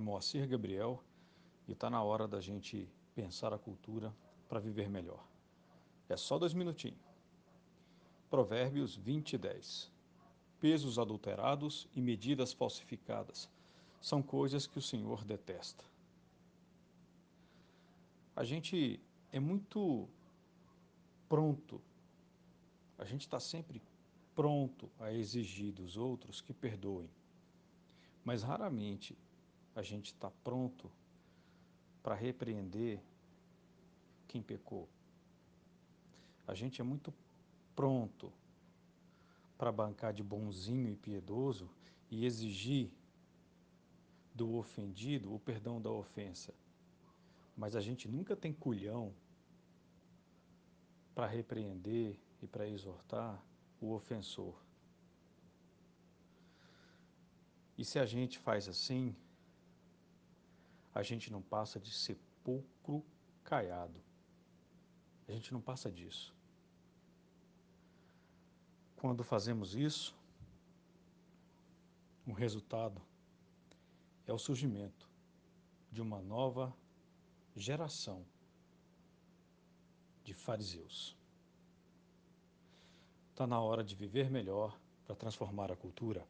Moacir Gabriel e está na hora da gente pensar a cultura para viver melhor. É só dois minutinhos. Provérbios 20 e 10. Pesos adulterados e medidas falsificadas são coisas que o Senhor detesta. A gente é muito pronto, a gente está sempre pronto a exigir dos outros que perdoem, mas raramente a gente está pronto para repreender quem pecou. A gente é muito pronto para bancar de bonzinho e piedoso e exigir do ofendido o perdão da ofensa. Mas a gente nunca tem culhão para repreender e para exortar o ofensor. E se a gente faz assim, a gente não passa de sepulcro caiado. A gente não passa disso. Quando fazemos isso, o resultado é o surgimento de uma nova geração de fariseus. Está na hora de viver melhor para transformar a cultura.